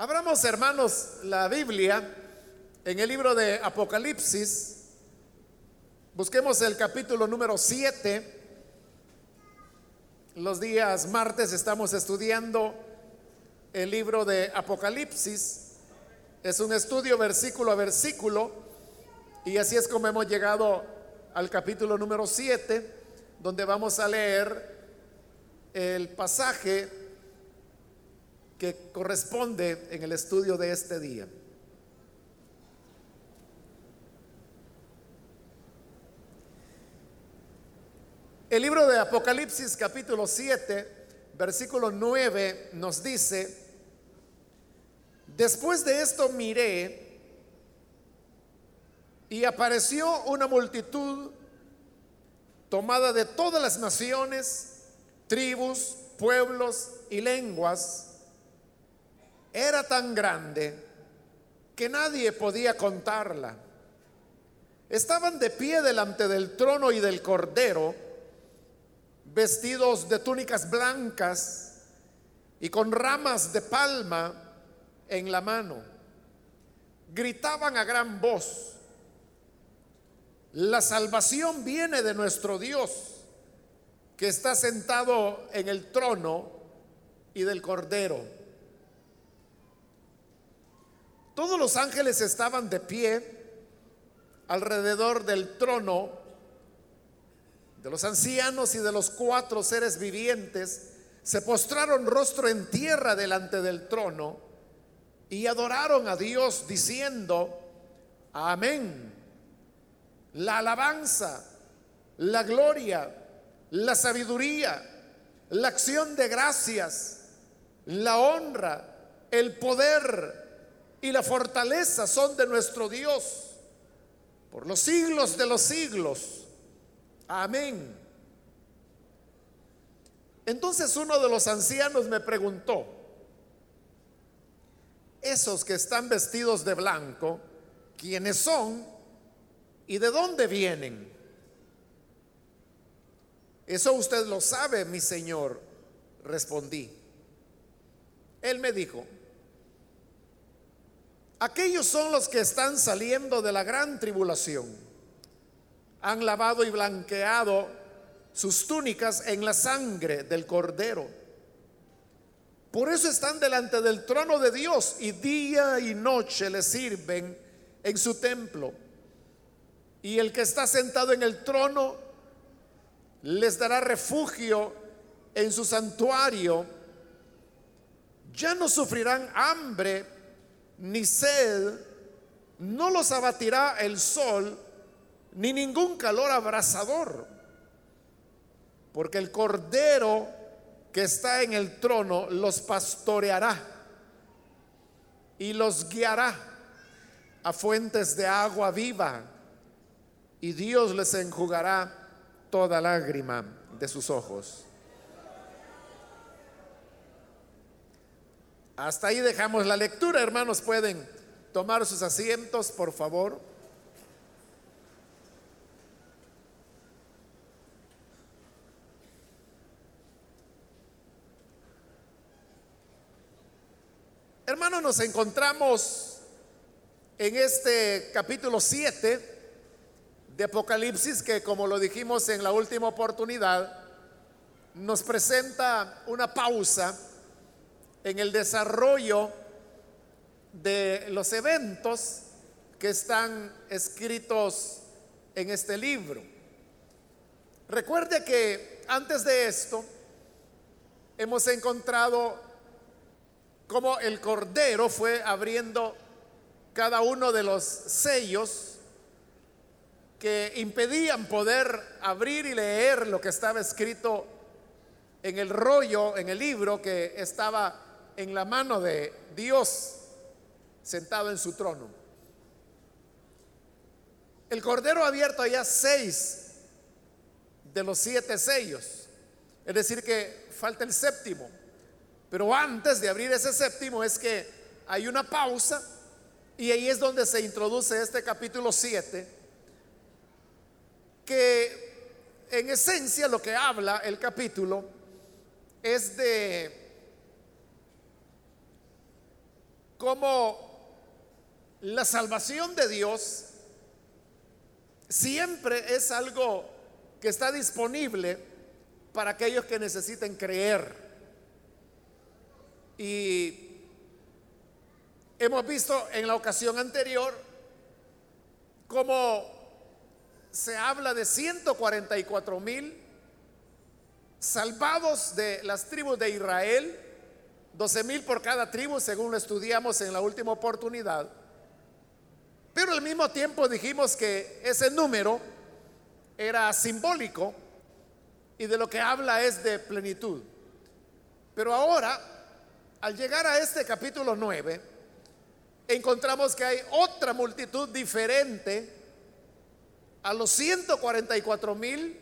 Abramos, hermanos, la Biblia en el libro de Apocalipsis. Busquemos el capítulo número 7. Los días martes estamos estudiando el libro de Apocalipsis. Es un estudio versículo a versículo y así es como hemos llegado al capítulo número 7, donde vamos a leer el pasaje que corresponde en el estudio de este día. El libro de Apocalipsis capítulo 7, versículo 9 nos dice, después de esto miré y apareció una multitud tomada de todas las naciones, tribus, pueblos y lenguas era tan grande que nadie podía contarla. Estaban de pie delante del trono y del cordero, vestidos de túnicas blancas y con ramas de palma en la mano. Gritaban a gran voz, la salvación viene de nuestro Dios, que está sentado en el trono y del cordero. Todos los ángeles estaban de pie alrededor del trono de los ancianos y de los cuatro seres vivientes. Se postraron rostro en tierra delante del trono y adoraron a Dios diciendo, amén. La alabanza, la gloria, la sabiduría, la acción de gracias, la honra, el poder, y la fortaleza son de nuestro Dios por los siglos de los siglos. Amén. Entonces uno de los ancianos me preguntó, esos que están vestidos de blanco, ¿quiénes son y de dónde vienen? Eso usted lo sabe, mi señor, respondí. Él me dijo, Aquellos son los que están saliendo de la gran tribulación. Han lavado y blanqueado sus túnicas en la sangre del cordero. Por eso están delante del trono de Dios y día y noche le sirven en su templo. Y el que está sentado en el trono les dará refugio en su santuario. Ya no sufrirán hambre ni sed, no los abatirá el sol, ni ningún calor abrasador, porque el cordero que está en el trono los pastoreará y los guiará a fuentes de agua viva, y Dios les enjugará toda lágrima de sus ojos. Hasta ahí dejamos la lectura, hermanos. Pueden tomar sus asientos, por favor. Hermanos, nos encontramos en este capítulo 7 de Apocalipsis que, como lo dijimos en la última oportunidad, nos presenta una pausa en el desarrollo de los eventos que están escritos en este libro. Recuerde que antes de esto hemos encontrado cómo el Cordero fue abriendo cada uno de los sellos que impedían poder abrir y leer lo que estaba escrito en el rollo, en el libro que estaba en la mano de Dios sentado en su trono. El Cordero ha abierto ya seis de los siete sellos. Es decir, que falta el séptimo. Pero antes de abrir ese séptimo es que hay una pausa y ahí es donde se introduce este capítulo 7, que en esencia lo que habla el capítulo es de como la salvación de Dios siempre es algo que está disponible para aquellos que necesiten creer. Y hemos visto en la ocasión anterior cómo se habla de 144 mil salvados de las tribus de Israel, 12 mil por cada tribu, según lo estudiamos en la última oportunidad. Pero al mismo tiempo dijimos que ese número era simbólico y de lo que habla es de plenitud. Pero ahora, al llegar a este capítulo 9, encontramos que hay otra multitud diferente a los 144 mil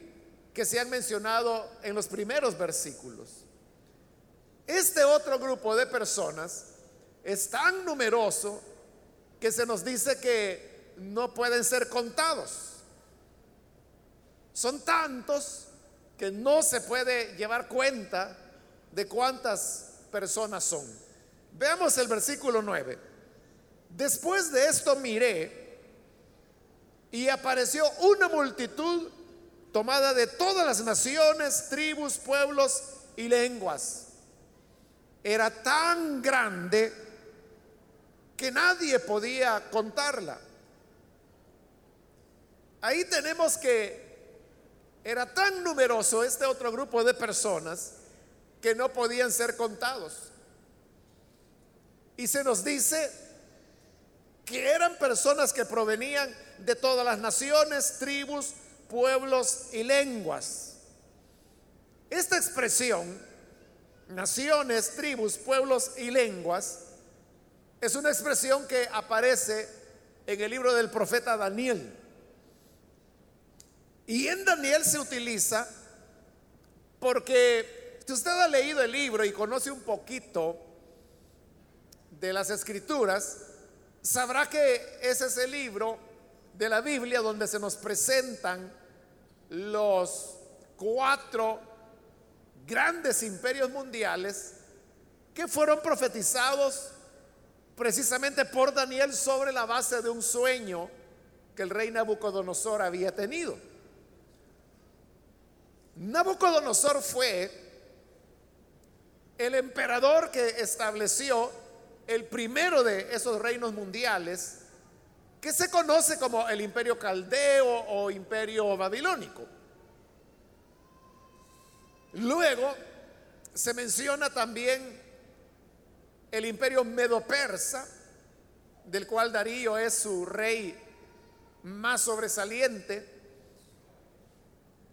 que se han mencionado en los primeros versículos. Este otro grupo de personas es tan numeroso que se nos dice que no pueden ser contados. Son tantos que no se puede llevar cuenta de cuántas personas son. Veamos el versículo 9. Después de esto miré y apareció una multitud tomada de todas las naciones, tribus, pueblos y lenguas. Era tan grande que nadie podía contarla. Ahí tenemos que era tan numeroso este otro grupo de personas que no podían ser contados. Y se nos dice que eran personas que provenían de todas las naciones, tribus, pueblos y lenguas. Esta expresión, naciones, tribus, pueblos y lenguas, es una expresión que aparece en el libro del profeta Daniel. Y en Daniel se utiliza porque si usted ha leído el libro y conoce un poquito de las escrituras, sabrá que ese es el libro de la Biblia donde se nos presentan los cuatro grandes imperios mundiales que fueron profetizados precisamente por Daniel sobre la base de un sueño que el rey Nabucodonosor había tenido. Nabucodonosor fue el emperador que estableció el primero de esos reinos mundiales que se conoce como el imperio caldeo o imperio babilónico. Luego se menciona también el imperio medo-persa, del cual Darío es su rey más sobresaliente.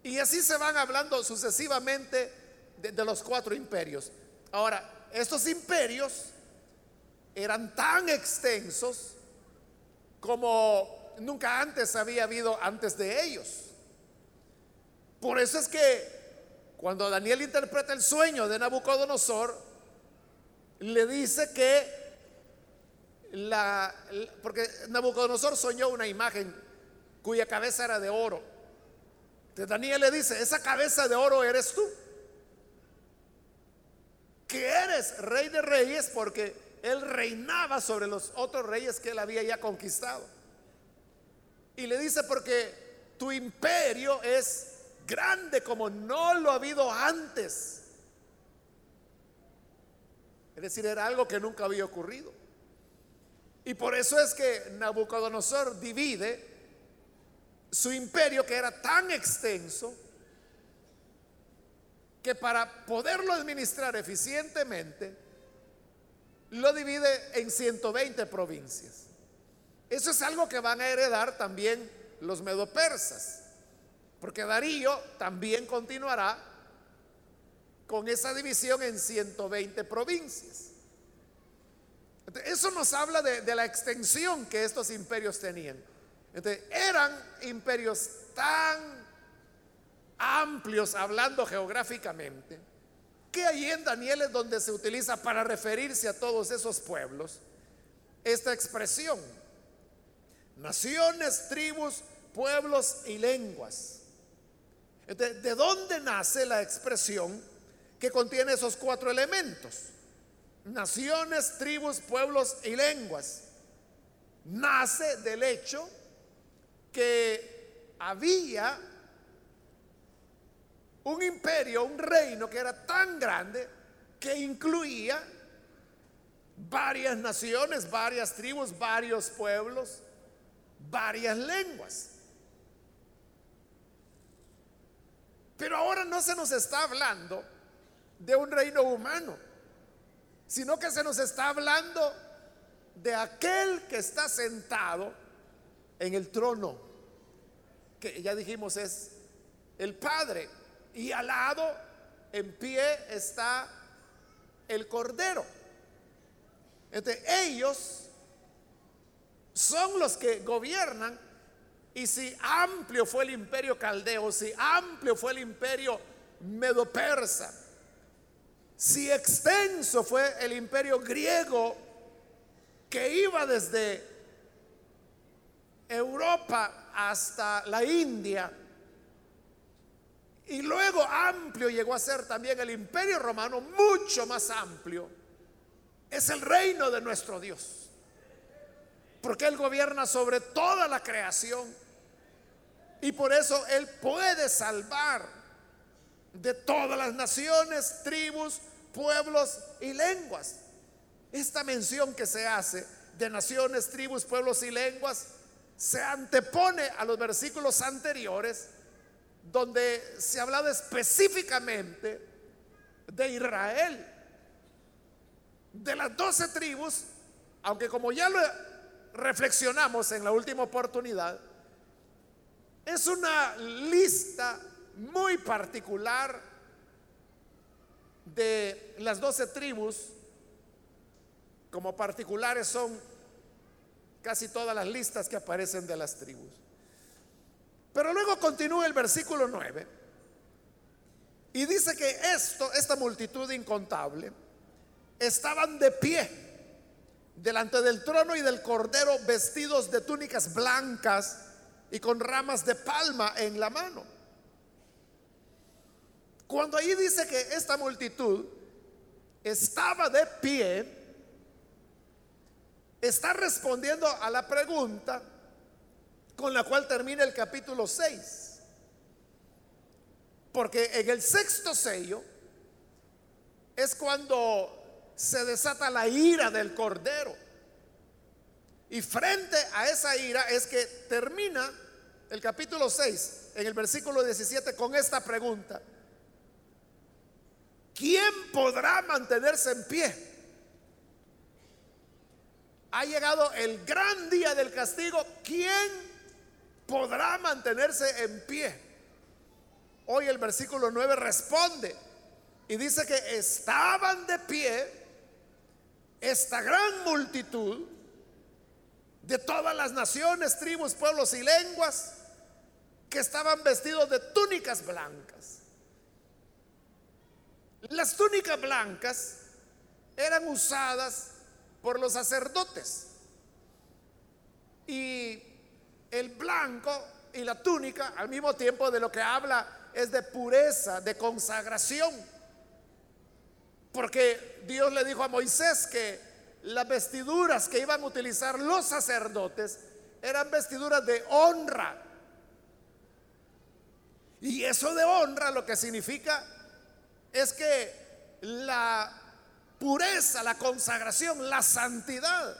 Y así se van hablando sucesivamente de, de los cuatro imperios. Ahora, estos imperios eran tan extensos como nunca antes había habido antes de ellos. Por eso es que cuando Daniel interpreta el sueño de Nabucodonosor, le dice que la, porque Nabucodonosor soñó una imagen cuya cabeza era de oro. Entonces Daniel le dice, esa cabeza de oro eres tú. Que eres rey de reyes porque él reinaba sobre los otros reyes que él había ya conquistado. Y le dice, porque tu imperio es grande como no lo ha habido antes. Es decir, era algo que nunca había ocurrido. Y por eso es que Nabucodonosor divide su imperio que era tan extenso que para poderlo administrar eficientemente lo divide en 120 provincias. Eso es algo que van a heredar también los medopersas, porque Darío también continuará con esa división en 120 provincias. eso nos habla de, la extensión que estos imperios tenían. Eran imperios tan amplios hablando geográficamente que ahí en Daniel es donde se utiliza para referirse a todos esos pueblos esta expresión. Naciones, tribus, pueblos y lenguas. ¿De dónde nace la expresión que contiene esos cuatro elementos? naciones, tribus, pueblos y lenguas, nace del hecho que había un imperio, un reino que era tan grande que incluía varias naciones, varias tribus, varios pueblos, varias lenguas. Pero ahora no se nos está hablando de un reino humano, sino que se nos está hablando de aquel que está sentado en el trono, que ya dijimos es el Padre, y al lado, en pie, está el Cordero. Entonces, ellos son los que gobiernan y si amplio fue el imperio caldeo, si amplio fue el imperio medo-persa, si extenso fue el imperio griego que iba desde Europa hasta la India, y luego amplio llegó a ser también el imperio romano, mucho más amplio, es el reino de nuestro Dios. Porque Él gobierna sobre toda la creación y por eso Él puede salvar de todas las naciones, tribus, pueblos y lenguas. Esta mención que se hace de naciones, tribus, pueblos y lenguas se antepone a los versículos anteriores donde se hablaba específicamente de Israel, de las doce tribus, aunque como ya lo reflexionamos en la última oportunidad, es una lista muy particular de las doce tribus. Como particulares son casi todas las listas que aparecen de las tribus. Pero luego continúa el versículo 9 y dice que esto, esta multitud incontable, estaban de pie delante del trono y del cordero vestidos de túnicas blancas y con ramas de palma en la mano. Cuando ahí dice que esta multitud estaba de pie, está respondiendo a la pregunta con la cual termina el capítulo 6. Porque en el sexto sello es cuando se desata la ira del Cordero. Y frente a esa ira es que termina el capítulo 6, en el versículo 17, con esta pregunta. ¿Quién podrá mantenerse en pie? Ha llegado el gran día del castigo. ¿Quién podrá mantenerse en pie? Hoy el versículo 9 responde y dice que estaban de pie esta gran multitud de todas las naciones, tribus, pueblos y lenguas que estaban vestidos de túnicas blancas. Las túnicas blancas eran usadas por los sacerdotes. Y el blanco y la túnica al mismo tiempo de lo que habla es de pureza, de consagración. Porque Dios le dijo a Moisés que las vestiduras que iban a utilizar los sacerdotes eran vestiduras de honra, y eso de honra lo que significa es que la pureza, la consagración, la santidad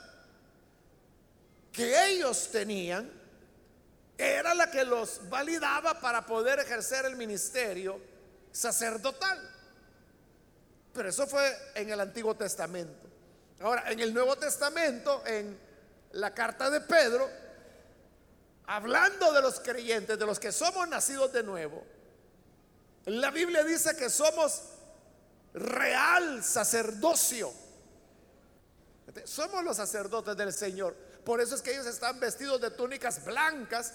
que ellos tenían era la que los validaba para poder ejercer el ministerio sacerdotal. Pero eso fue en el Antiguo Testamento. Ahora, en el Nuevo Testamento, en la carta de Pedro, hablando de los creyentes, de los que somos nacidos de nuevo, la Biblia dice que somos real sacerdocio. Somos los sacerdotes del Señor. Por eso es que ellos están vestidos de túnicas blancas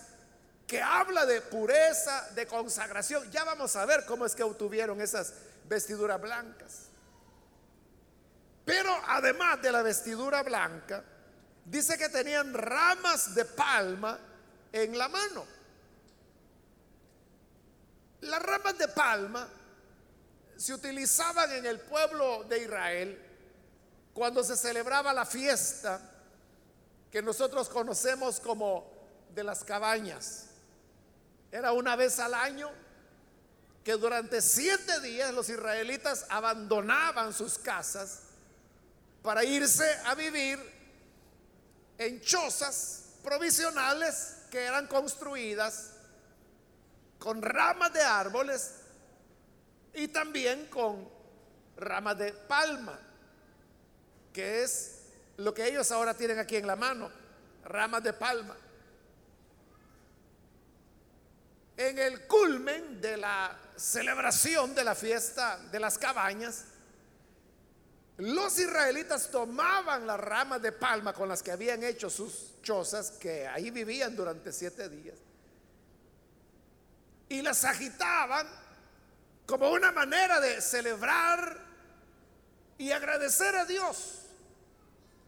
que habla de pureza, de consagración. Ya vamos a ver cómo es que obtuvieron esas vestiduras blancas. Pero además de la vestidura blanca, dice que tenían ramas de palma en la mano. Las ramas de palma se utilizaban en el pueblo de Israel cuando se celebraba la fiesta que nosotros conocemos como de las cabañas. Era una vez al año que durante siete días los israelitas abandonaban sus casas para irse a vivir en chozas provisionales que eran construidas con ramas de árboles y también con ramas de palma, que es lo que ellos ahora tienen aquí en la mano, ramas de palma. En el culmen de la celebración de la fiesta de las cabañas, los israelitas tomaban las ramas de palma con las que habían hecho sus chozas, que ahí vivían durante siete días, y las agitaban como una manera de celebrar y agradecer a Dios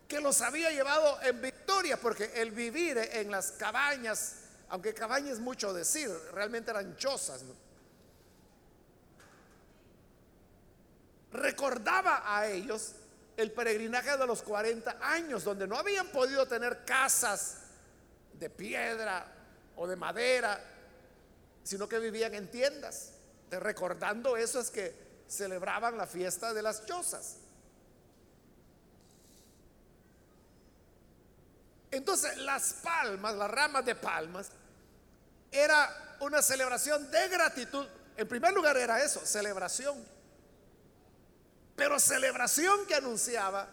que los había llevado en victoria, porque el vivir en las cabañas, aunque cabañas es mucho decir, realmente eran chozas, recordaba a ellos el peregrinaje de los 40 años, donde no habían podido tener casas de piedra o de madera, sino que vivían en tiendas. recordando eso es que celebraban la fiesta de las chozas. Entonces las palmas, las ramas de palmas, era una celebración de gratitud. En primer lugar era eso, celebración. Pero celebración que anunciaba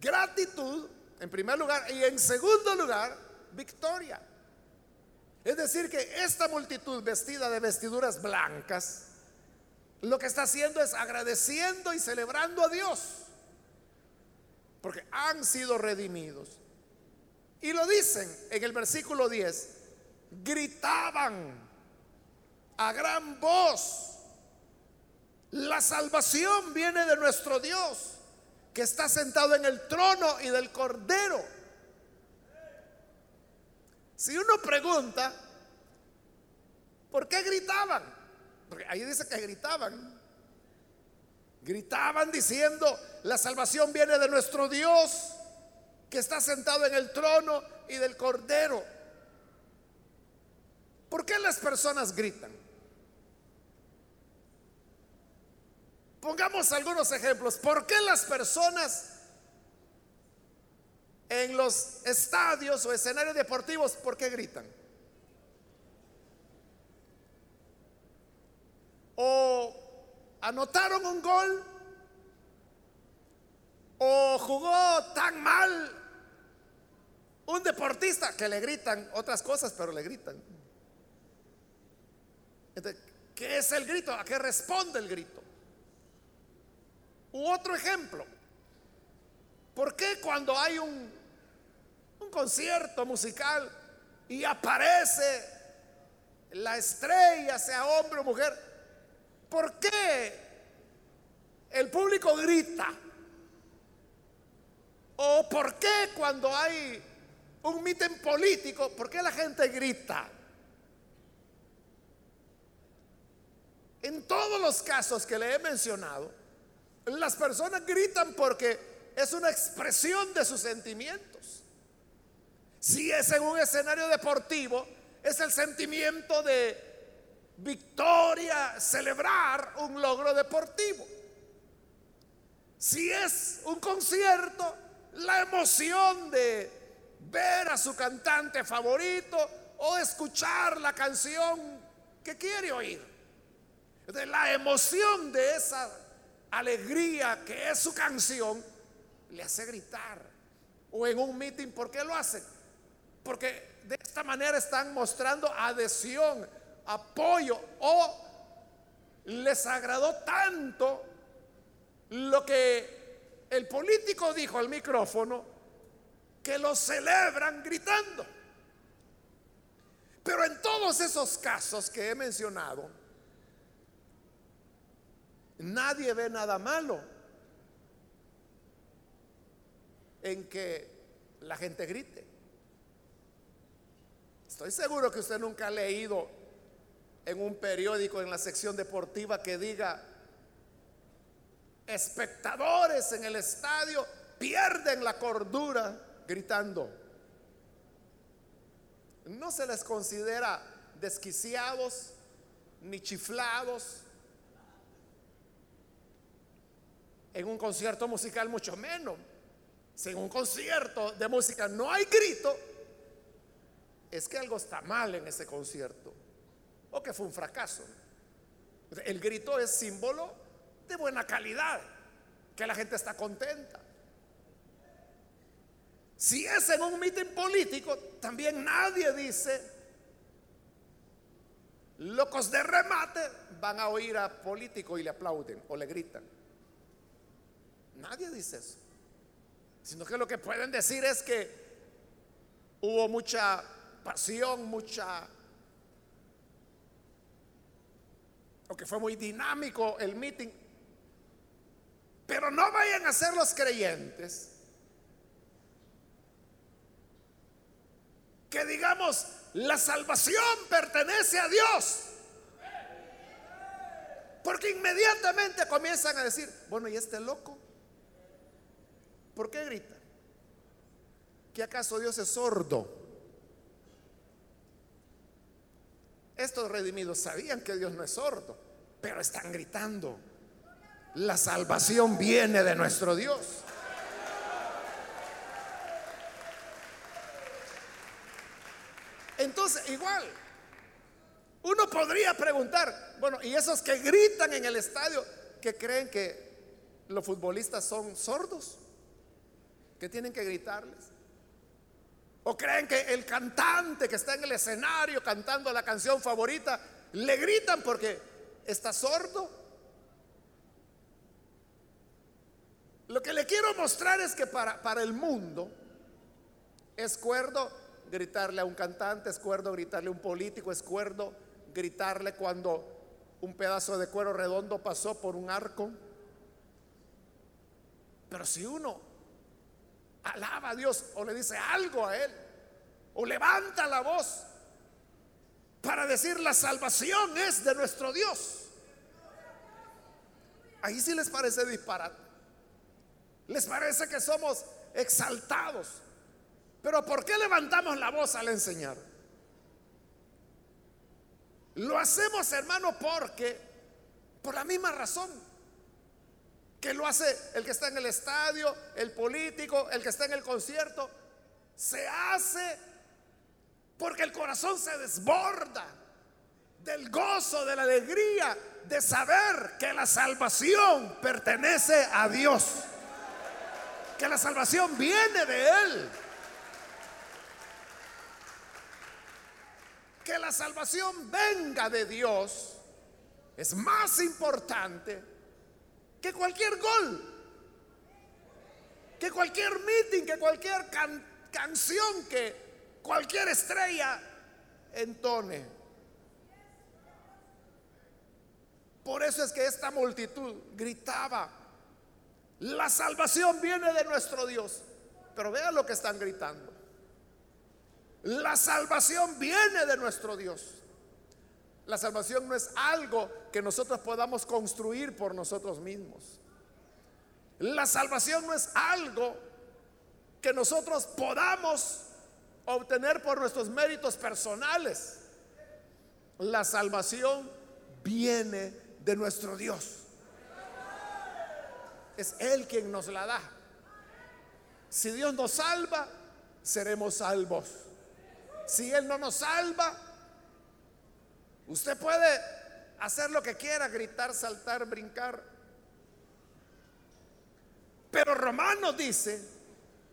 gratitud, en primer lugar, y en segundo lugar, victoria. Es decir, que esta multitud vestida de vestiduras blancas, lo que está haciendo es agradeciendo y celebrando a Dios, porque han sido redimidos. Y lo dicen en el versículo 10, gritaban a gran voz, la salvación viene de nuestro Dios, que está sentado en el trono y del cordero. Si uno pregunta, ¿por qué gritaban? Porque ahí dice que gritaban. Gritaban diciendo, la salvación viene de nuestro Dios que está sentado en el trono y del cordero. ¿Por qué las personas gritan? Pongamos algunos ejemplos. ¿Por qué las personas en los estadios o escenarios deportivos, por qué gritan? O anotaron un gol o jugó tan mal un deportista que le gritan otras cosas, pero le gritan. ¿Qué es el grito? ¿A qué responde el grito? U otro ejemplo. ¿Por qué cuando hay un, un concierto musical y aparece la estrella, sea hombre o mujer, ¿por qué el público grita? ¿O por qué cuando hay un mitin político, ¿por qué la gente grita? En todos los casos que le he mencionado, las personas gritan porque es una expresión de sus sentimientos. Si es en un escenario deportivo, es el sentimiento de victoria, celebrar un logro deportivo. Si es un concierto, la emoción de ver a su cantante favorito o escuchar la canción que quiere oír. De la emoción de esa alegría que es su canción le hace gritar. O en un meeting, ¿por qué lo hacen? Porque de esta manera están mostrando adhesión, apoyo o les agradó tanto lo que el político dijo al micrófono que lo celebran gritando. Pero en todos esos casos que he mencionado, nadie ve nada malo en que la gente grite. Estoy seguro que usted nunca ha leído en un periódico en la sección deportiva que diga espectadores en el estadio pierden la cordura gritando. No se les considera desquiciados ni chiflados. En un concierto musical mucho menos. Si en un concierto de música no hay grito, es que algo está mal en ese concierto o que fue un fracaso. El grito es símbolo de buena calidad, que la gente está contenta. Si es en un mitin político, también nadie dice, locos de remate van a oír a político y le aplauden o le gritan. Nadie dice eso. Sino que lo que pueden decir es que hubo mucha pasión, mucha... o que fue muy dinámico el mitin. Pero no vayan a ser los creyentes que digamos, la salvación pertenece a Dios. Porque inmediatamente comienzan a decir, bueno, ¿y este loco? ¿Por qué grita? ¿Que acaso Dios es sordo? Estos redimidos sabían que Dios no es sordo, pero están gritando. La salvación viene de nuestro Dios. Entonces, igual, uno podría preguntar, bueno, ¿y esos que gritan en el estadio, que creen que los futbolistas son sordos? ¿Que tienen que gritarles? ¿O creen que el cantante que está en el escenario cantando la canción favorita, le gritan porque está sordo? Lo que le quiero mostrar es que para, para el mundo es cuerdo gritarle a un cantante, es cuerdo gritarle a un político, es cuerdo gritarle cuando un pedazo de cuero redondo pasó por un arco. Pero si uno alaba a Dios o le dice algo a Él, o levanta la voz para decir la salvación es de nuestro Dios, ahí sí les parece disparate. Les parece que somos exaltados. Pero ¿por qué levantamos la voz al enseñar? Lo hacemos, hermano, porque, por la misma razón que lo hace el que está en el estadio, el político, el que está en el concierto, se hace porque el corazón se desborda del gozo, de la alegría, de saber que la salvación pertenece a Dios, que la salvación viene de Él. que la salvación venga de Dios es más importante que cualquier gol, que cualquier meeting, que cualquier canción, que cualquier estrella entone. Por eso es que esta multitud gritaba, la salvación viene de nuestro Dios. Pero vean lo que están gritando. La salvación viene de nuestro Dios. La salvación no es algo que nosotros podamos construir por nosotros mismos. La salvación no es algo que nosotros podamos obtener por nuestros méritos personales. La salvación viene de nuestro Dios. Es Él quien nos la da. Si Dios nos salva, seremos salvos si Él no nos salva, usted puede hacer lo que quiera, gritar, saltar, brincar. Pero Romanos dice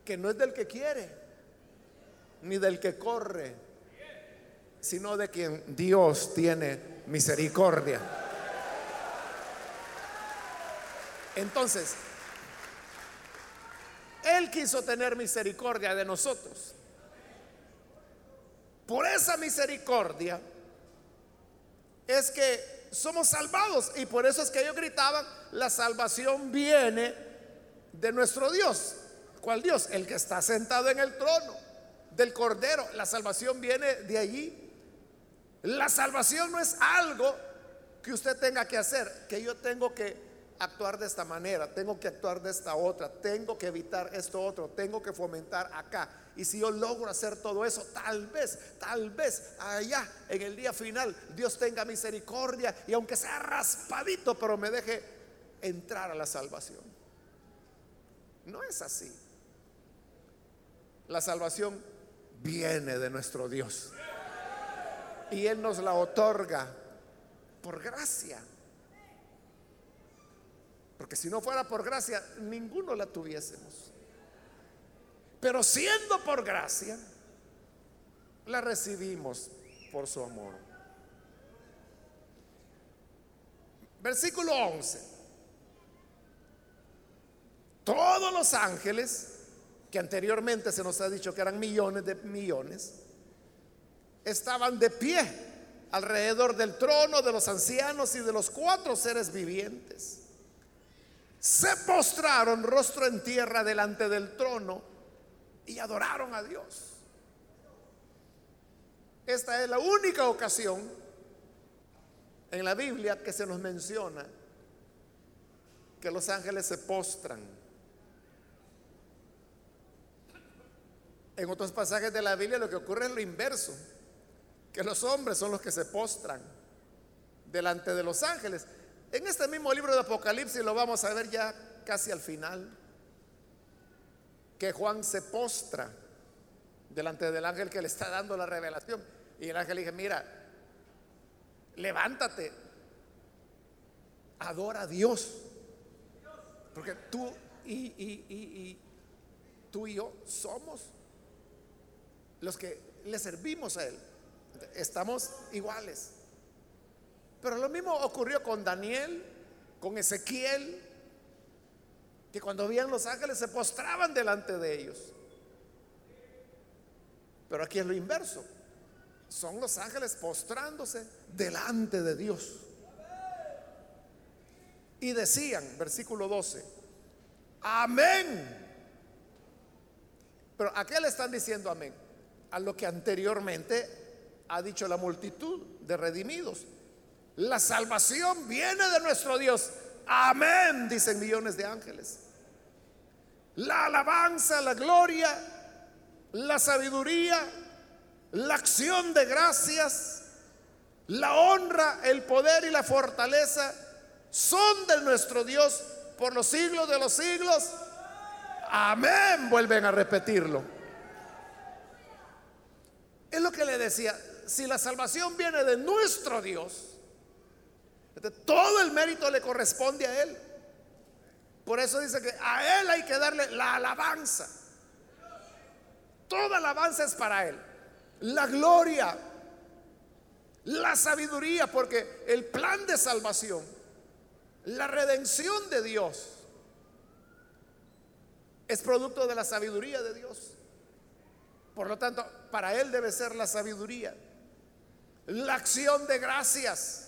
que no es del que quiere, ni del que corre, sino de quien Dios tiene misericordia. Entonces, Él quiso tener misericordia de nosotros. Por esa misericordia es que somos salvados y por eso es que ellos gritaban, la salvación viene de nuestro Dios. ¿Cuál Dios? El que está sentado en el trono del Cordero. La salvación viene de allí. La salvación no es algo que usted tenga que hacer, que yo tengo que actuar de esta manera, tengo que actuar de esta otra, tengo que evitar esto otro, tengo que fomentar acá. Y si yo logro hacer todo eso, tal vez, tal vez allá en el día final Dios tenga misericordia y aunque sea raspadito, pero me deje entrar a la salvación. No es así. La salvación viene de nuestro Dios. Y Él nos la otorga por gracia. Porque si no fuera por gracia, ninguno la tuviésemos. Pero siendo por gracia, la recibimos por su amor. Versículo 11. Todos los ángeles, que anteriormente se nos ha dicho que eran millones de millones, estaban de pie alrededor del trono de los ancianos y de los cuatro seres vivientes se postraron rostro en tierra delante del trono y adoraron a Dios. Esta es la única ocasión en la Biblia que se nos menciona que los ángeles se postran. En otros pasajes de la Biblia lo que ocurre es lo inverso, que los hombres son los que se postran delante de los ángeles. En este mismo libro de Apocalipsis lo vamos a ver ya casi al final, que Juan se postra delante del ángel que le está dando la revelación. Y el ángel le dice, mira, levántate, adora a Dios. Porque tú y, tú y yo somos los que le servimos a Él. Estamos iguales. Pero lo mismo ocurrió con Daniel, con Ezequiel, que cuando veían los ángeles se postraban delante de ellos. Pero aquí es lo inverso. Son los ángeles postrándose delante de Dios. Y decían, versículo 12, amén. Pero ¿a qué le están diciendo amén? A lo que anteriormente ha dicho la multitud de redimidos. La salvación viene de nuestro Dios. Amén, dicen millones de ángeles. La alabanza, la gloria, la sabiduría, la acción de gracias, la honra, el poder y la fortaleza son de nuestro Dios por los siglos de los siglos. Amén, vuelven a repetirlo. Es lo que le decía, si la salvación viene de nuestro Dios, todo el mérito le corresponde a Él. Por eso dice que a Él hay que darle la alabanza. Toda alabanza es para Él. La gloria, la sabiduría, porque el plan de salvación, la redención de Dios, es producto de la sabiduría de Dios. Por lo tanto, para Él debe ser la sabiduría, la acción de gracias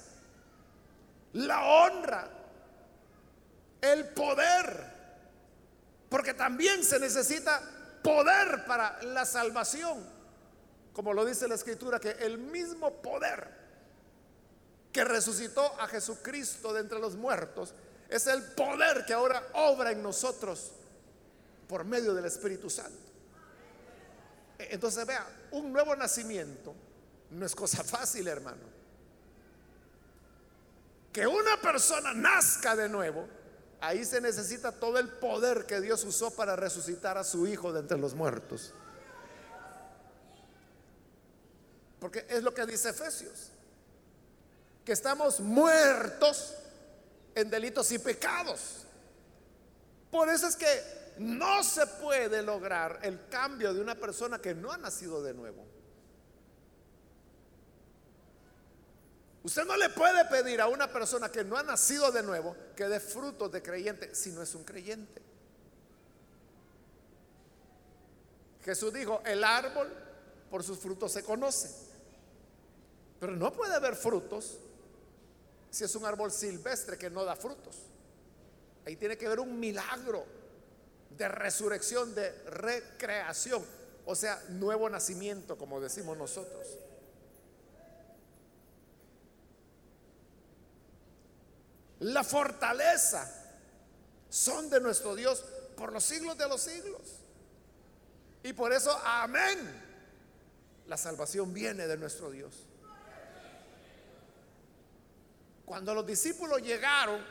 la honra, el poder, porque también se necesita poder para la salvación, como lo dice la escritura, que el mismo poder que resucitó a Jesucristo de entre los muertos es el poder que ahora obra en nosotros por medio del Espíritu Santo. Entonces vea, un nuevo nacimiento no es cosa fácil, hermano. Que una persona nazca de nuevo, ahí se necesita todo el poder que Dios usó para resucitar a su hijo de entre los muertos. Porque es lo que dice Efesios, que estamos muertos en delitos y pecados. Por eso es que no se puede lograr el cambio de una persona que no ha nacido de nuevo. Usted no le puede pedir a una persona que no ha nacido de nuevo que dé frutos de creyente si no es un creyente. Jesús dijo, el árbol por sus frutos se conoce. Pero no puede haber frutos si es un árbol silvestre que no da frutos. Ahí tiene que haber un milagro de resurrección, de recreación, o sea, nuevo nacimiento, como decimos la fortaleza son de nuestro Dios por los siglos de los siglos. Y por eso, amén. La salvación viene de nuestro Dios. Cuando los discípulos llegaron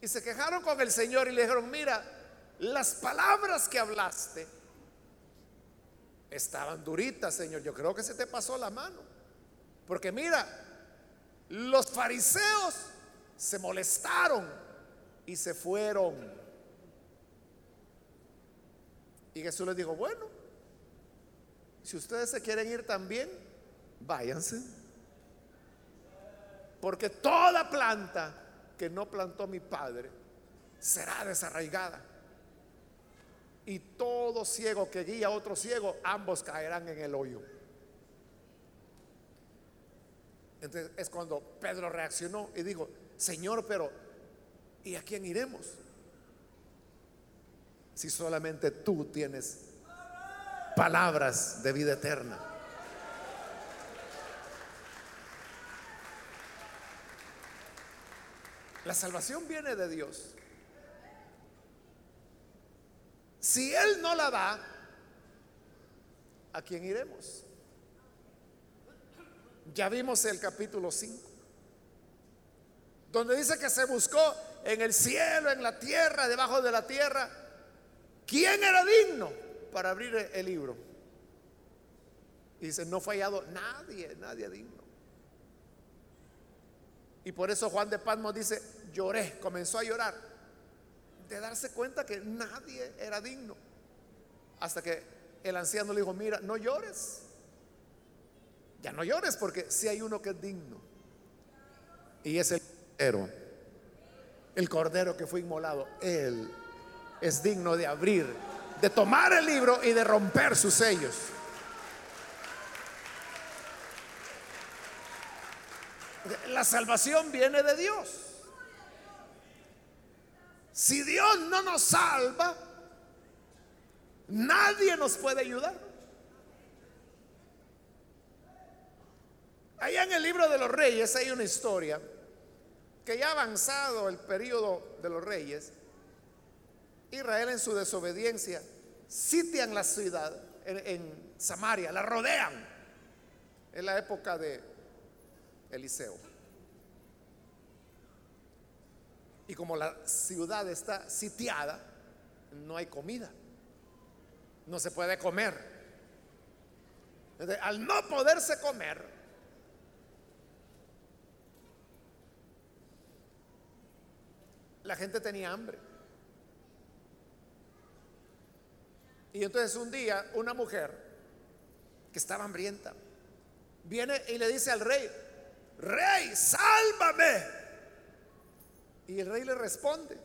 y se quejaron con el Señor y le dijeron, mira, las palabras que hablaste estaban duritas, Señor. Yo creo que se te pasó la mano. Porque mira, los fariseos se molestaron y se fueron. Y Jesús les dijo, bueno, si ustedes se quieren ir también, váyanse. Porque toda planta que no plantó mi Padre será desarraigada. Y todo ciego que guía a otro ciego, ambos caerán en el hoyo. Entonces es cuando Pedro reaccionó y dijo, Señor, pero ¿y a quién iremos? Si solamente tú tienes palabras de vida eterna. La salvación viene de Dios. Si Él no la da, ¿a quién iremos? Ya vimos el capítulo 5, donde dice que se buscó en el cielo, en la tierra, debajo de la tierra, ¿quién era digno para abrir el libro? Y dice, no fue hallado nadie, nadie digno. Y por eso Juan de Patmos dice, lloré, comenzó a llorar, de darse cuenta que nadie era digno. Hasta que el anciano le dijo, mira, no llores. Ya no llores porque si hay uno que es digno. Y es el cordero. El cordero que fue inmolado. Él es digno de abrir, de tomar el libro y de romper sus sellos. La salvación viene de Dios. Si Dios no nos salva, nadie nos puede ayudar. Allá en el libro de los reyes hay una historia que ya avanzado el periodo de los reyes, Israel en su desobediencia sitian la ciudad en, Samaria, la rodean en la época de Eliseo. Y como la ciudad está sitiada, no hay comida, no se puede comer. al no poderse comer, la gente tenía hambre. Y entonces un día una mujer que estaba hambrienta viene y le dice al rey, rey, sálvame. Y el rey le responde,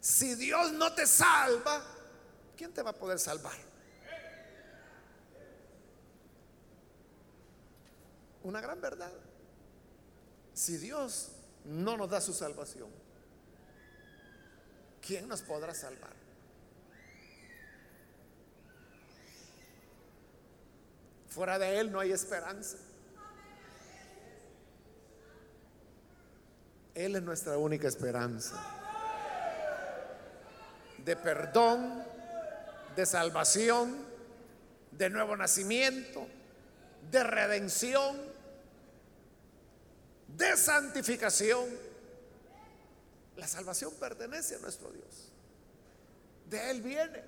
si Dios no te salva, ¿quién te va a poder salvar? Una gran verdad. Si Dios no nos da su salvación, ¿quién nos podrá salvar? Fuera de Él no hay esperanza. Él es nuestra única esperanza. De perdón, de salvación, de nuevo nacimiento, de redención, de santificación la salvación pertenece a nuestro Dios. De Él viene.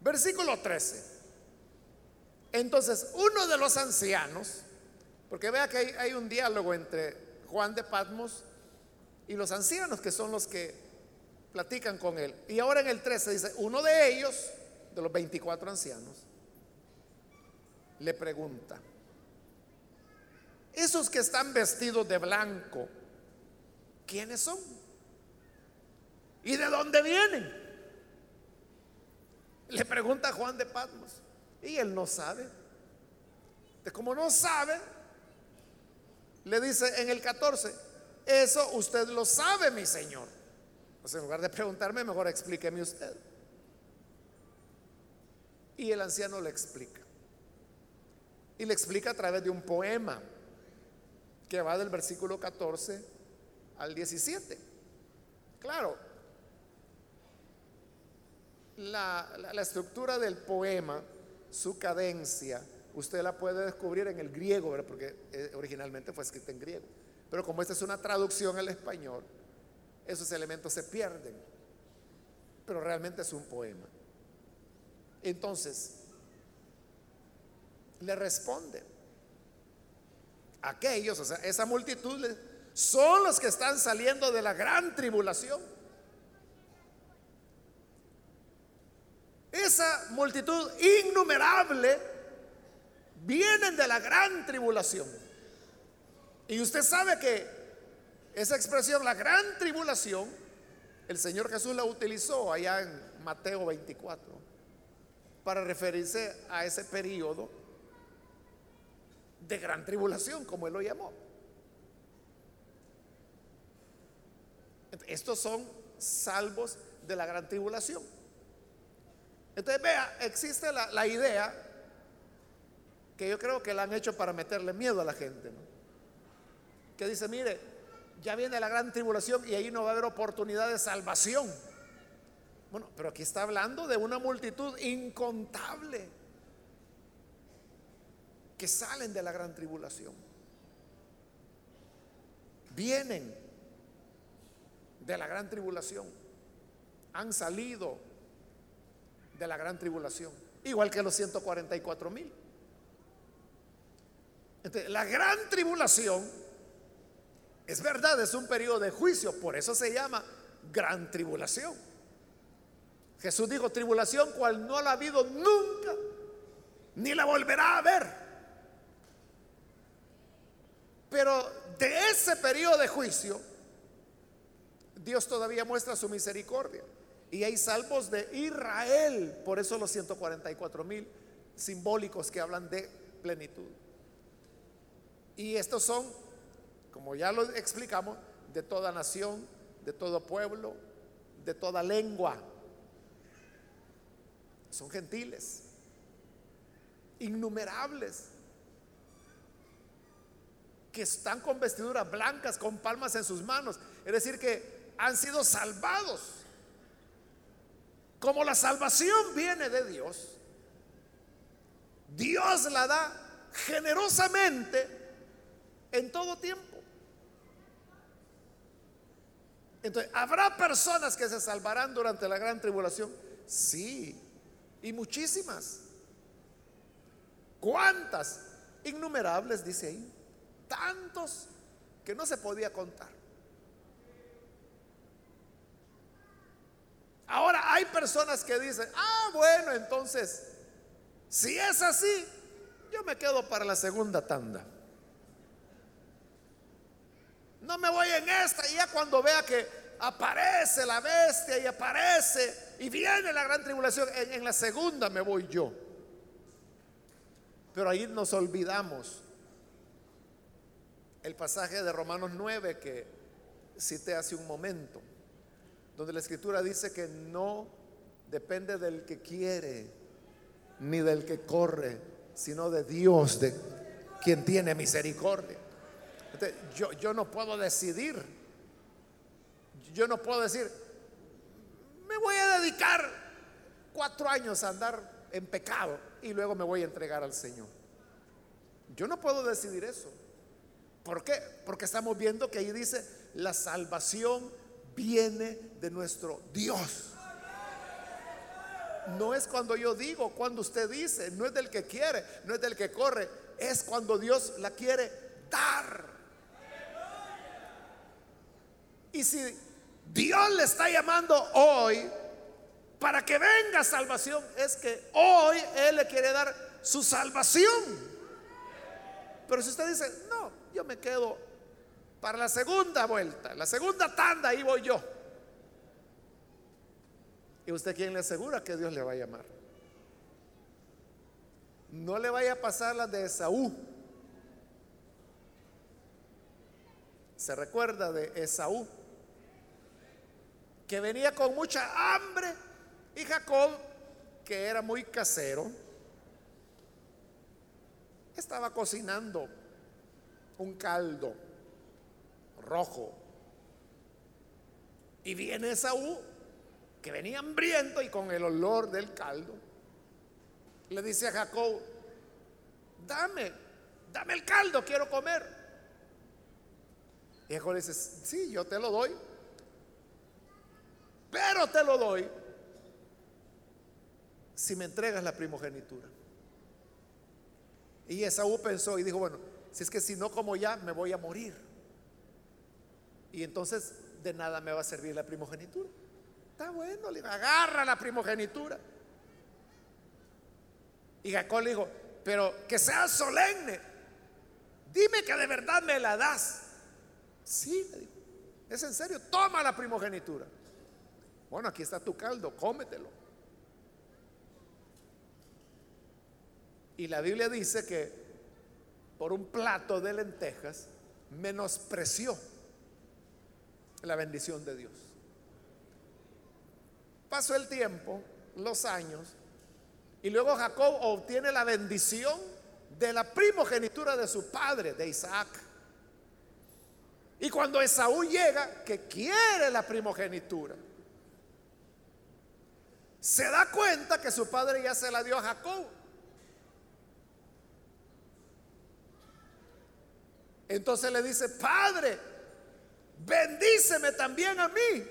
Versículo 13. Entonces, uno de los ancianos, porque vea que hay, un diálogo entre Juan de Patmos y los ancianos que son los que platican con él. Y ahora en el 13 dice, uno de ellos, de los 24 ancianos, le pregunta, esos que están vestidos de blanco, quiénes son y de dónde vienen. Le pregunta Juan de Patmos y él no sabe. De como no sabe, le dice en el 14, eso usted lo sabe, mi señor. Pues en lugar de preguntarme, mejor explíqueme usted. Y el anciano le explica. Y le explica a través de un poema que va del versículo 14 al 17. Claro, la, estructura del poema, su cadencia, usted la puede descubrir en el griego, porque eh, originalmente fue escrita en griego. Pero como esta es una traducción al español, esos elementos se pierden. Pero realmente es un poema. Entonces, le responde. Aquellos, o sea, esa multitud son los que están saliendo de la gran tribulación. Esa multitud innumerable vienen de la gran tribulación. Y usted sabe que esa expresión, la gran tribulación, el Señor Jesús la utilizó allá en Mateo 24 para referirse a ese periodo de gran tribulación, como él lo llamó. Estos son salvos de la gran tribulación. Entonces, vea, existe la, idea que yo creo que la han hecho para meterle miedo a la gente, que dice, mire, ya viene la gran tribulación y ahí no va a haber oportunidad de salvación. Bueno, pero aquí está hablando de una multitud incontable que salen de la gran tribulación. Vienen de la gran tribulación. Han salido de la gran tribulación. Igual que los 144 mil. la gran tribulación es verdad, es un periodo de juicio, por eso se llama gran tribulación. Jesús dijo, tribulación cual no la ha habido nunca, ni la volverá a ver. Pero de ese periodo de juicio, Dios todavía muestra su misericordia. Y hay salvos de Israel, por eso los 144 mil simbólicos que hablan de plenitud. Y estos son, como ya lo explicamos, de toda nación, de todo pueblo, de toda lengua. Son gentiles, innumerables, que están con vestiduras blancas, con palmas en sus manos. Es decir, que han sido salvados como la salvación viene de Dios, Dios la da generosamente en todo tiempo. Entonces, ¿habrá personas que se salvarán durante la gran tribulación? Sí, y muchísimas. ¿Cuántas? Innumerables, dice ahí. Tantos que no se podía contar. Ahora hay personas que dicen, ah, bueno, entonces, si es así, yo me quedo para la segunda tanda. No me voy en esta y ya cuando vea que aparece la bestia y aparece y viene la gran tribulación, en, en la segunda me voy yo. Pero ahí nos olvidamos el pasaje de Romanos 9 que cité hace un momento donde la escritura dice que no depende del que quiere ni del que corre, sino de Dios, de quien tiene misericordia. yo, yo no puedo decidir, yo no puedo decir, me voy a dedicar cuatro años a andar en pecado y luego me voy a entregar al Señor. Yo no puedo decidir eso. ¿Por qué? Porque estamos viendo que ahí dice la salvación viene de nuestro Dios. No es cuando yo digo, cuando usted dice, no es del que quiere, no es del que corre, es cuando Dios la quiere dar. Y si Dios le está llamando hoy para que venga salvación, es que hoy Él le quiere dar su salvación. Pero si usted dice, no, yo me quedo para la segunda vuelta, la segunda tanda, ahí voy yo. ¿Y usted quién le asegura que Dios le va a llamar? No le vaya a pasar la de Esaú. Se recuerda de Esaú, que venía con mucha hambre y Jacob, que era muy casero, estaba cocinando un caldo rojo. Y viene Esaú, que venía hambriento y con el olor del caldo, le dice a Jacob, dame, dame el caldo, quiero comer. Y Jacob le dice, sí, yo te lo doy, pero te lo doy si me entregas la primogenitura. Y Esaú pensó y dijo, bueno, si es que si no como ya, me voy a morir. Y entonces de nada me va a servir la primogenitura. Está bueno, le agarra la primogenitura. Y Jacob le dijo, pero que sea solemne. Dime que de verdad me la das. Sí, le. Es en serio, toma la primogenitura. Bueno, aquí está tu caldo, cómetelo. Y la Biblia dice que por un plato de lentejas menospreció la bendición de Dios. Pasó el tiempo, los años, y luego Jacob obtiene la bendición de la primogenitura de su padre, de Isaac. Y cuando Esaú llega, que quiere la primogenitura, se da cuenta que su padre ya se la dio a Jacob. Entonces le dice, Padre, bendíceme también a mí.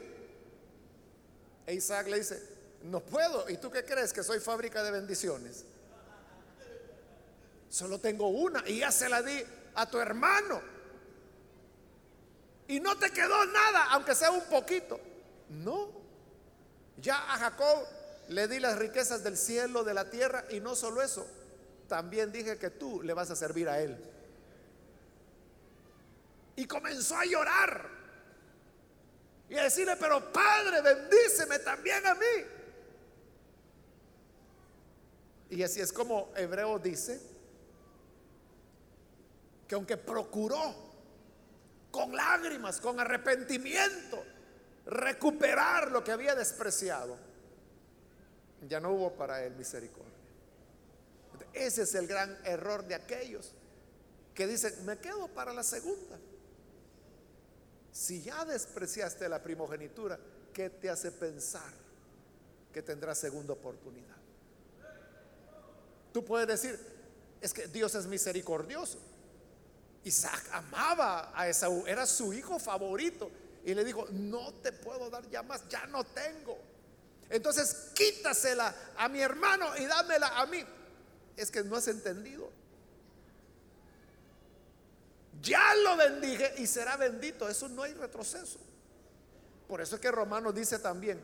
E Isaac le dice, no puedo. ¿Y tú qué crees? Que soy fábrica de bendiciones. Solo tengo una y ya se la di a tu hermano. Y no te quedó nada, aunque sea un poquito. No. Ya a Jacob le di las riquezas del cielo, de la tierra, y no solo eso, también dije que tú le vas a servir a él. Y comenzó a llorar. Y decirle, pero Padre, bendíceme también a mí. Y así es como Hebreo dice, que aunque procuró con lágrimas, con arrepentimiento, recuperar lo que había despreciado, ya no hubo para él misericordia. Ese es el gran error de aquellos que dicen, me quedo para la segunda. Si ya despreciaste la primogenitura, ¿qué te hace pensar que tendrás segunda oportunidad? Tú puedes decir, es que Dios es misericordioso. Isaac amaba a Esaú, era su hijo favorito. Y le dijo, no te puedo dar ya más, ya no tengo. Entonces quítasela a mi hermano y dámela a mí. Es que no has entendido. Ya lo bendije y será bendito. Eso no hay retroceso. Por eso es que Romanos dice también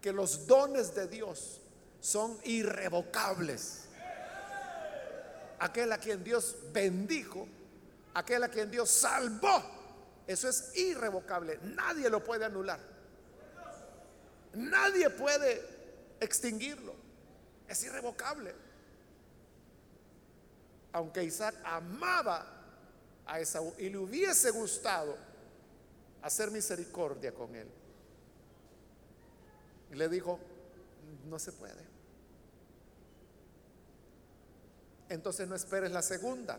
que los dones de Dios son irrevocables. Aquel a quien Dios bendijo, aquel a quien Dios salvó, eso es irrevocable. Nadie lo puede anular. Nadie puede extinguirlo. Es irrevocable. Aunque Isaac amaba a Esaú y le hubiese gustado hacer misericordia con él. Y le dijo, no se puede. Entonces no esperes la segunda,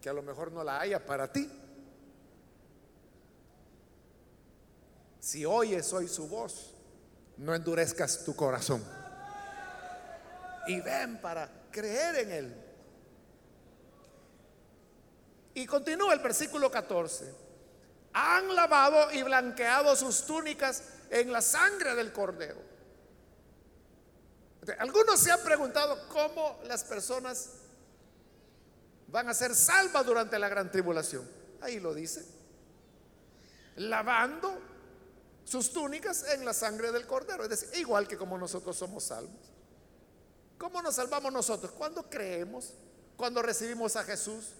que a lo mejor no la haya para ti. Si oyes hoy su voz, no endurezcas tu corazón. Y ven para creer en Él. Y continúa el versículo 14. Han lavado y blanqueado sus túnicas en la sangre del cordero. Algunos se han preguntado cómo las personas van a ser salvas durante la gran tribulación. Ahí lo dice. Lavando sus túnicas en la sangre del cordero. Es decir, igual que como nosotros somos salvos. ¿Cómo nos salvamos nosotros? Cuando creemos, cuando recibimos a Jesús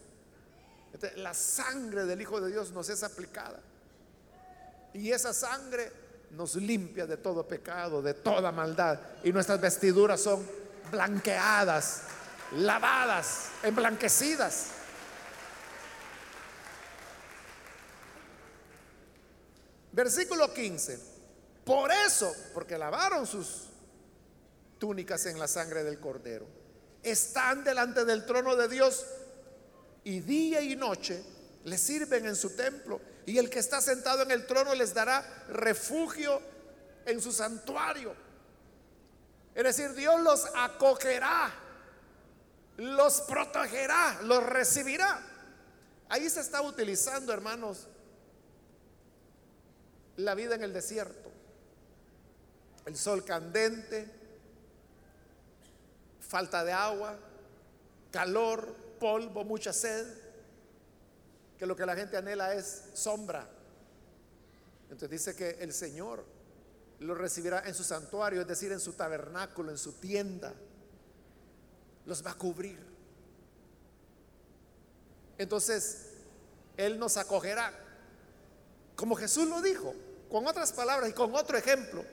la sangre del Hijo de Dios nos es aplicada. Y esa sangre nos limpia de todo pecado, de toda maldad. Y nuestras vestiduras son blanqueadas, lavadas, emblanquecidas. Versículo 15. Por eso, porque lavaron sus túnicas en la sangre del cordero, están delante del trono de Dios y día y noche le sirven en su templo. Y el que está sentado en el trono les dará refugio en su santuario. Es decir, Dios los acogerá, los protegerá, los recibirá. Ahí se está utilizando, hermanos, la vida en el desierto. El sol candente, falta de agua, calor, polvo, mucha sed, que lo que la gente anhela es sombra. Entonces dice que el Señor lo recibirá en su santuario, es decir, en su tabernáculo, en su tienda. Los va a cubrir. Entonces, Él nos acogerá, como Jesús lo dijo, con otras palabras y con otro ejemplo.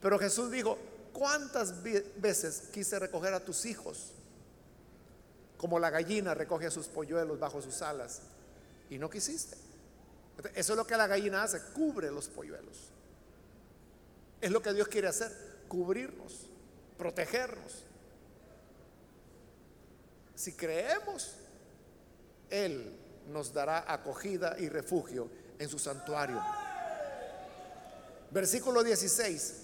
Pero Jesús dijo, ¿cuántas veces quise recoger a tus hijos? Como la gallina recoge a sus polluelos bajo sus alas. Y no quisiste. Eso es lo que la gallina hace, cubre los polluelos. Es lo que Dios quiere hacer, cubrirnos, protegernos. Si creemos, Él nos dará acogida y refugio en su santuario. Versículo 16.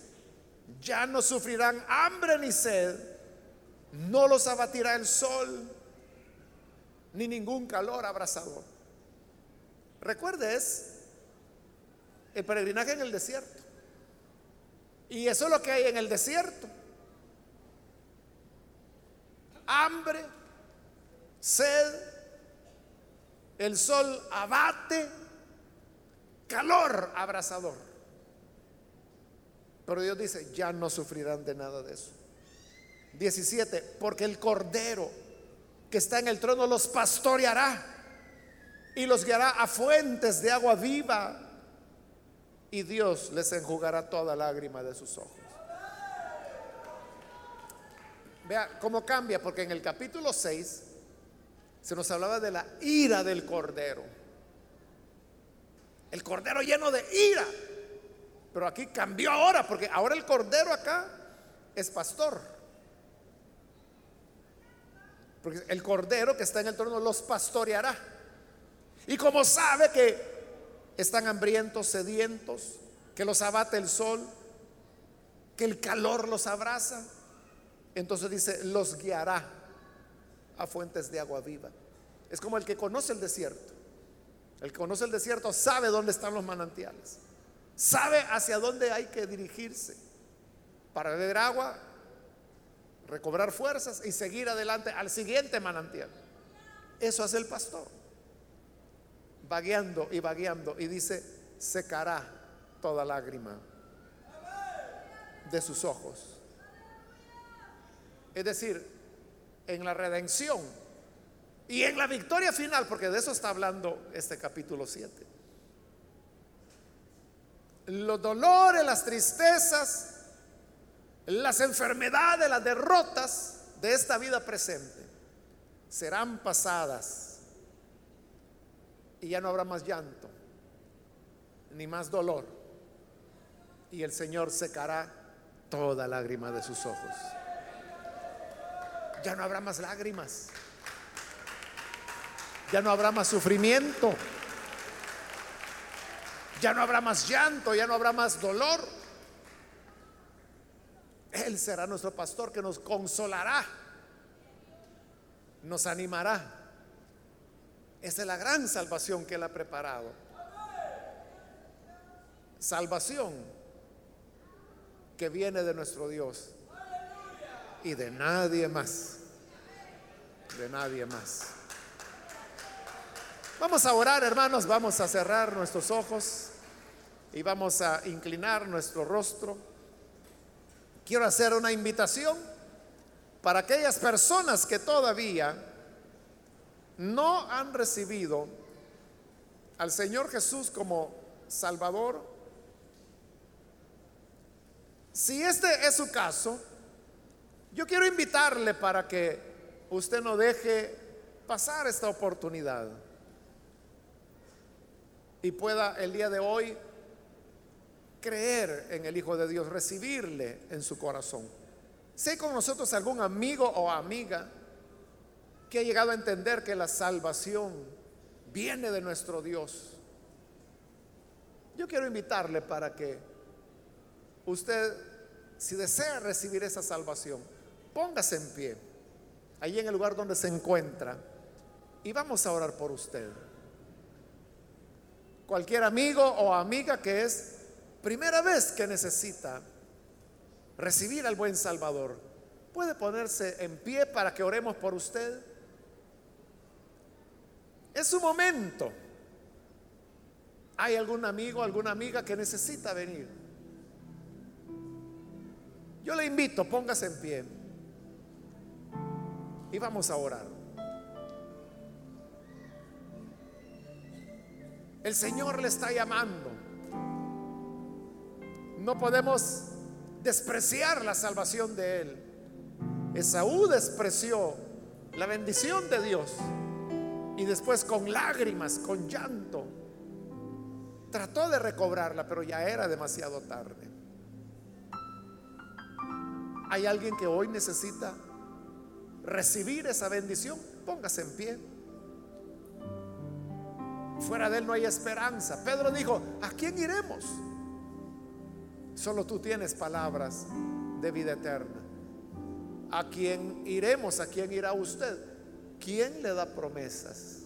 Ya no sufrirán hambre ni sed, no los abatirá el sol, ni ningún calor abrasador. Recuerde, es el peregrinaje en el desierto. Y eso es lo que hay en el desierto. Hambre, sed, el sol abate, calor abrasador. Pero Dios dice, ya no sufrirán de nada de eso. 17, porque el cordero que está en el trono los pastoreará y los guiará a fuentes de agua viva y Dios les enjugará toda lágrima de sus ojos. Vea cómo cambia, porque en el capítulo 6 se nos hablaba de la ira del cordero. El cordero lleno de ira. Pero aquí cambió ahora, porque ahora el cordero acá es pastor. Porque el cordero que está en el trono los pastoreará. Y como sabe que están hambrientos, sedientos, que los abate el sol, que el calor los abraza. Entonces dice, los guiará a fuentes de agua viva. Es como el que conoce el desierto. El que conoce el desierto sabe dónde están los manantiales. Sabe hacia dónde hay que dirigirse para beber agua, recobrar fuerzas y seguir adelante al siguiente manantial. Eso hace el pastor vagueando y vagueando y dice, secará toda lágrima de sus ojos. Es decir, en la redención y en la victoria final, porque de eso está hablando este capítulo 7. Los dolores, las tristezas, las enfermedades, las derrotas de esta vida presente serán pasadas y ya no habrá más llanto, ni más dolor. Y el Señor secará toda lágrima de sus ojos. Ya no habrá más lágrimas. Ya no habrá más sufrimiento. Ya no habrá más llanto, ya no habrá más dolor. Él será nuestro pastor que nos consolará, nos animará esa es la gran salvación que Él ha preparado. Salvación que viene de nuestro Dios y de nadie más. De nadie más. Vamos a orar, hermanos, vamos a cerrar nuestros ojos y vamos a inclinar nuestro rostro. Quiero hacer una invitación para aquellas personas que todavía no han recibido al Señor Jesús como Salvador, si este es su caso, yo quiero invitarle para que usted no deje pasar esta oportunidad y pueda el día de hoy creer en el Hijo de Dios, recibirle en su corazón. Si hay con nosotros algún amigo o amiga que ha llegado a entender que la salvación viene de nuestro Dios, yo quiero invitarle para que usted, si desea recibir esa salvación, póngase en pie, ahí en el lugar donde se encuentra, y vamos a orar por usted. Cualquier amigo o amiga que es primera vez que necesita recibir al buen Salvador, puede ponerse en pie para que oremos por usted. Es su momento. ¿Hay algún amigo, alguna amiga que necesita venir? Yo le invito, póngase en pie. Y vamos a orar. El Señor le está llamando. No podemos despreciar la salvación de Él. Esaú despreció la bendición de Dios y después con lágrimas, con llanto, trató de recobrarla, pero ya era demasiado tarde. ¿Hay alguien que hoy necesita recibir esa bendición? Póngase en pie. Fuera de él no hay esperanza. Pedro dijo, ¿a quién iremos? Solo tú tienes palabras de vida eterna. ¿A quién iremos? ¿A quién irá usted? ¿Quién le da promesas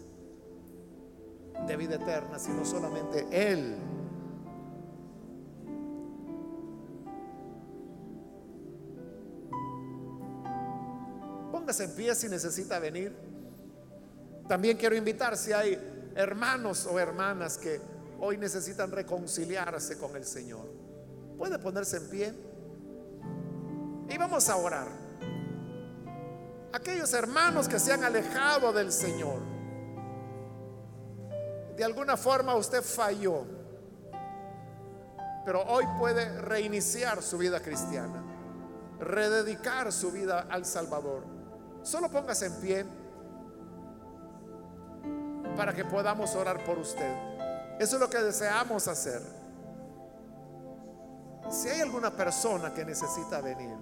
de vida eterna sino solamente Él? Póngase en pie si necesita venir. También quiero invitar si hay hermanos o hermanas que hoy necesitan reconciliarse con el Señor. Puede ponerse en pie. Y vamos a orar. Aquellos hermanos que se han alejado del Señor. De alguna forma usted falló. Pero hoy puede reiniciar su vida cristiana. Rededicar su vida al Salvador. Solo póngase en pie para que podamos orar por usted. Eso es lo que deseamos hacer. Si hay alguna persona que necesita venir,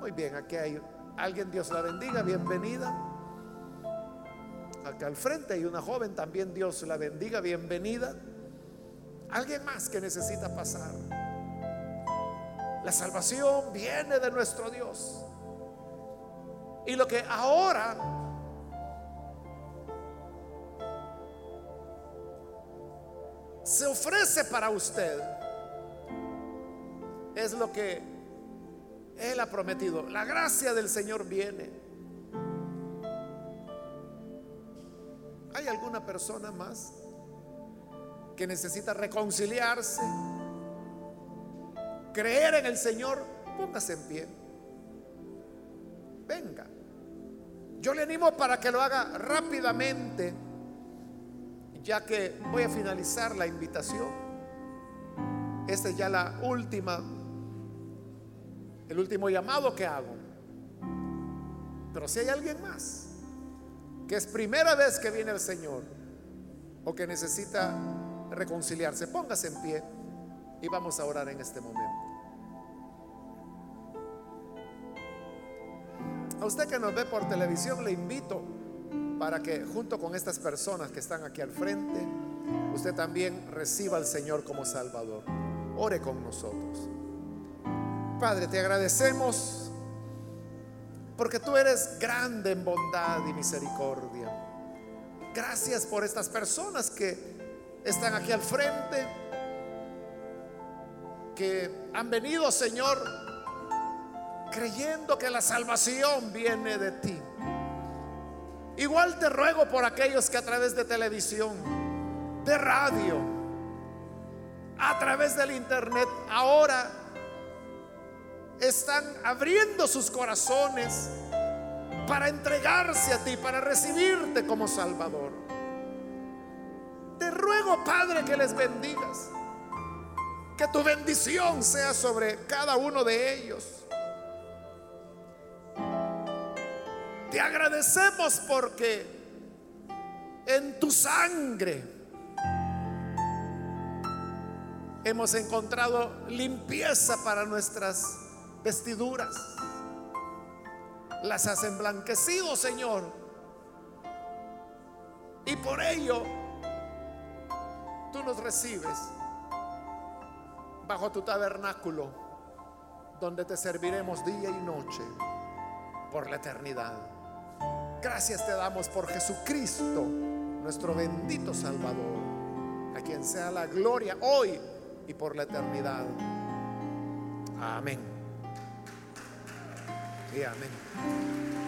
muy bien, aquí hay alguien, Dios la bendiga, bienvenida. Acá al frente hay una joven, también Dios la bendiga, bienvenida. Alguien más que necesita pasar. La salvación viene de nuestro Dios. Y lo que ahora se ofrece para usted es lo que Él ha prometido. La gracia del Señor viene. ¿Hay alguna persona más que necesita reconciliarse? Creer en el Señor, póngase en pie. Venga. Yo le animo para que lo haga rápidamente, ya que voy a finalizar la invitación. Esta es ya la última el último llamado que hago. Pero si hay alguien más que es primera vez que viene el Señor o que necesita reconciliarse, póngase en pie y vamos a orar en este momento. A usted que nos ve por televisión le invito para que junto con estas personas que están aquí al frente, usted también reciba al Señor como Salvador. Ore con nosotros. Padre, te agradecemos porque tú eres grande en bondad y misericordia. Gracias por estas personas que están aquí al frente, que han venido, Señor, creyendo que la salvación viene de ti. Igual te ruego por aquellos que a través de televisión, de radio, a través del internet, ahora están abriendo sus corazones para entregarse a ti, para recibirte como Salvador. Te ruego, Padre, que les bendigas. Que tu bendición sea sobre cada uno de ellos. Te agradecemos porque en tu sangre hemos encontrado limpieza para nuestras vestiduras. Las has emblanquecido, Señor. Y por ello tú nos recibes bajo tu tabernáculo, donde te serviremos día y noche por la eternidad. Gracias te damos por Jesucristo, nuestro bendito Salvador, a quien sea la gloria hoy y por la eternidad. Amén. Y amén.